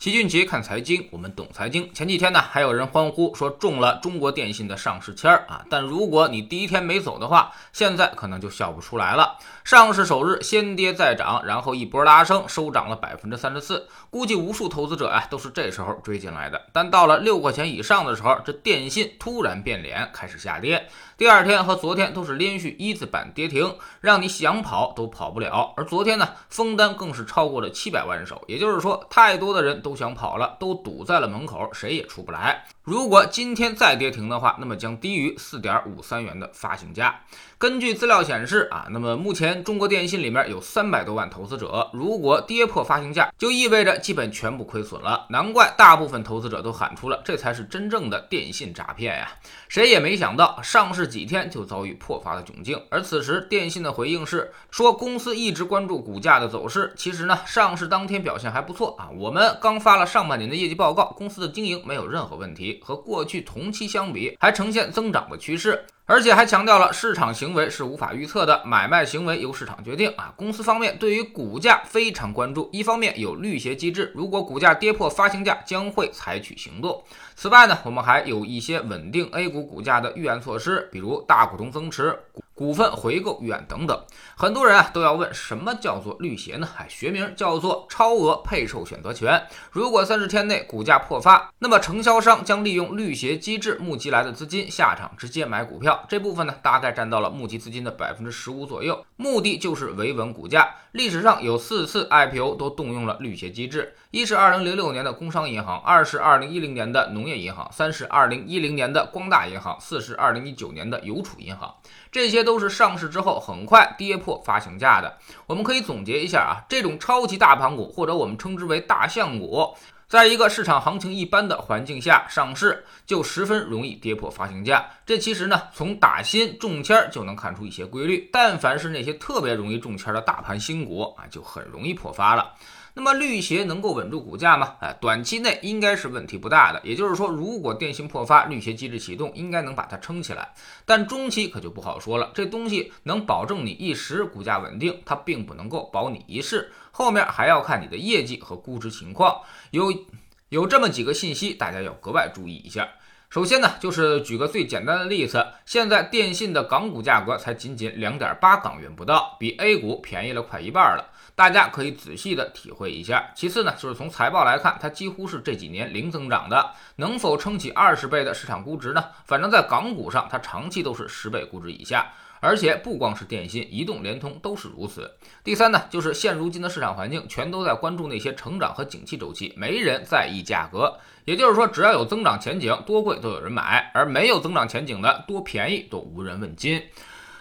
齐俊杰看财经，我们懂财经。前几天呢，还有人欢呼说中了中国电信的上市签儿啊，但如果你第一天没走的话，现在可能就笑不出来了。上市首日先跌再涨，然后一波拉升，收涨了百分之三十四。估计无数投资者啊都是这时候追进来的。但到了六块钱以上的时候，这电信突然变脸，开始下跌。第二天和昨天都是连续一字板跌停，让你想跑都跑不了。而昨天呢，封单更是超过了七百万手，也就是说，太多的人都想跑了，都堵在了门口，谁也出不来。如果今天再跌停的话，那么将低于四点五三元的发行价。根据资料显示啊，那么目前中国电信里面有三百多万投资者，如果跌破发行价，就意味着基本全部亏损了。难怪大部分投资者都喊出了，这才是真正的电信诈骗呀！谁也没想到，上市几天就遭遇破发的窘境。而此时，电信的回应是说，公司一直关注股价的走势。其实呢，上市当天表现还不错啊。我们刚发了上半年的业绩报告，公司的经营没有任何问题，和过去同期相比，还呈现增长的趋势。而且还强调了市场行为是无法预测的，买卖行为由市场决定啊。公司方面对于股价非常关注，一方面有绿鞋机制，如果股价跌破发行价，将会采取行动。此外呢，我们还有一些稳定 A 股股价的预案措施，比如大股东增持。股股份回购预案等等，很多人啊都要问什么叫做绿鞋呢？哎，学名叫做超额配售选择权。如果三十天内股价破发，那么承销商将利用绿鞋机制募集来的资金下场直接买股票，这部分呢大概占到了募集资金的百分之十五左右，目的就是维稳股价。历史上有四次 IPO 都动用了绿鞋机制，一是二零零六年的工商银行，二是二零一零年的农业业银行，三是二零一零年的光大银行，四是二零一九年的邮储银行，这些都。是上市之后很快跌破发行价的。我们可以总结一下啊，这种超级大盘股或者我们称之为大象股，在一个市场行情一般的环境下上市，就十分容易跌破发行价。这其实呢，从打新中签就能看出一些规律。但凡是那些特别容易中签的大盘新股啊，就很容易破发了。那么绿鞋能够稳住股价吗？哎，短期内应该是问题不大的。也就是说，如果电信破发，绿鞋机制启动，应该能把它撑起来。但中期可就不好说了。这东西能保证你一时股价稳定，它并不能够保你一世。后面还要看你的业绩和估值情况。有有这么几个信息，大家要格外注意一下。首先呢，就是举个最简单的例子，现在电信的港股价格才仅仅两点八港元不到，比 A 股便宜了快一半了。大家可以仔细的体会一下。其次呢，就是从财报来看，它几乎是这几年零增长的，能否撑起二十倍的市场估值呢？反正在港股上，它长期都是十倍估值以下。而且不光是电信、移动、联通都是如此。第三呢，就是现如今的市场环境，全都在关注那些成长和景气周期，没人在意价格。也就是说，只要有增长前景，多贵都有人买；而没有增长前景的，多便宜都无人问津。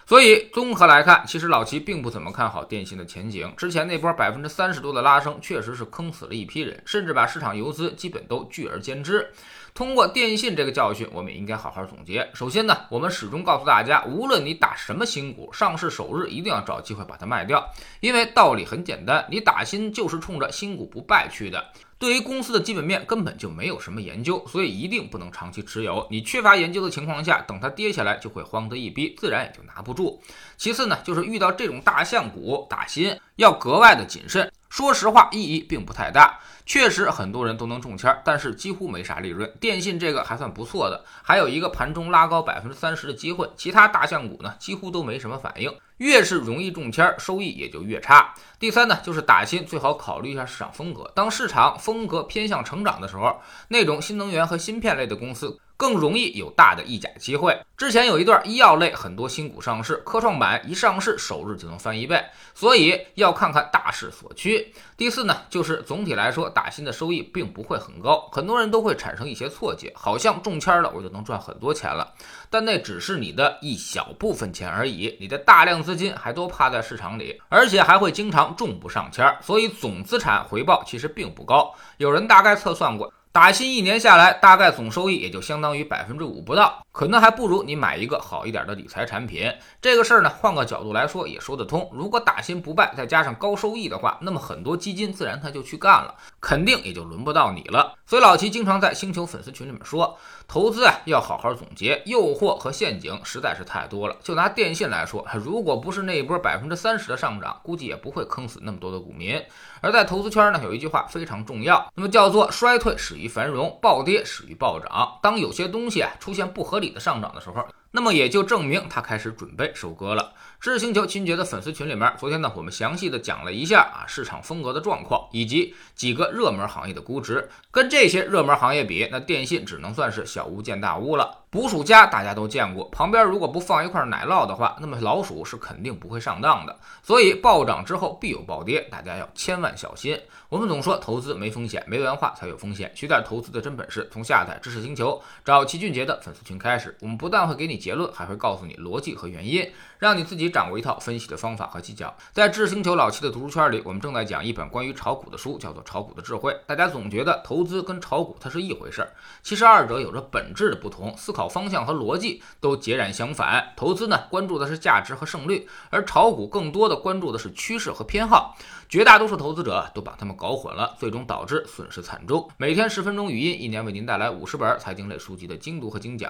所以综合来看，其实老齐并不怎么看好电信的前景。之前那波百分之三十多的拉升，确实是坑死了一批人，甚至把市场游资基本都拒而歼之。通过电信这个教训，我们也应该好好总结。首先呢，我们始终告诉大家，无论你打什么新股，上市首日一定要找机会把它卖掉，因为道理很简单，你打新就是冲着新股不败去的。对于公司的基本面根本就没有什么研究，所以一定不能长期持有。你缺乏研究的情况下，等它跌下来就会慌得一逼，自然也就拿不住。其次呢，就是遇到这种大象股打新，要格外的谨慎。说实话，意义并不太大。确实很多人都能中签，但是几乎没啥利润。电信这个还算不错的，还有一个盘中拉高百分之三十的机会。其他大象股呢，几乎都没什么反应。越是容易中签，收益也就越差。第三呢，就是打新最好考虑一下市场风格。当市场风格偏向成长的时候，那种新能源和芯片类的公司。更容易有大的溢价机会。之前有一段医药类很多新股上市，科创板一上市首日就能翻一倍，所以要看看大势所趋。第四呢，就是总体来说打新的收益并不会很高，很多人都会产生一些错觉，好像中签了我就能赚很多钱了，但那只是你的一小部分钱而已，你的大量资金还都趴在市场里，而且还会经常中不上签，所以总资产回报其实并不高。有人大概测算过。打新一年下来，大概总收益也就相当于百分之五不到，可能还不如你买一个好一点的理财产品。这个事儿呢，换个角度来说也说得通。如果打新不败，再加上高收益的话，那么很多基金自然他就去干了，肯定也就轮不到你了。所以老齐经常在星球粉丝群里面说，投资啊要好好总结，诱惑和陷阱实在是太多了。就拿电信来说，如果不是那一波百分之三十的上涨，估计也不会坑死那么多的股民。而在投资圈呢，有一句话非常重要，那么叫做衰退始于繁荣，暴跌始于暴涨。当有些东西啊出现不合理的上涨的时候，那么也就证明它开始准备收割了。知识星球秦杰的粉丝群里面，昨天呢我们详细的讲了一下啊市场风格的状况，以及几个热门行业的估值。跟这些热门行业比，那电信只能算是小巫见大巫了。捕鼠夹大家都见过，旁边如果不放一块奶酪的话，那么老鼠是肯定不会上当的。所以暴涨之后必有暴跌，大家要千万小心。我们总说投资没风险，没文化才有风险。学点投资的真本事，从下载知识星球找齐俊杰的粉丝群开始。我们不但会给你结论，还会告诉你逻辑和原因，让你自己掌握一套分析的方法和技巧。在知识星球老齐的读书圈里，我们正在讲一本关于炒股的书，叫做《炒股的智慧》。大家总觉得投资跟炒股它是一回事儿，其实二者有着本质的不同，思考考方向和逻辑都截然相反。投资呢，关注的是价值和胜率，而炒股更多的关注的是趋势和偏好。绝大多数投资者都把他们搞混了，最终导致损失惨重。每天十分钟语音，一年为您带来五十本财经类书籍的精读和精讲。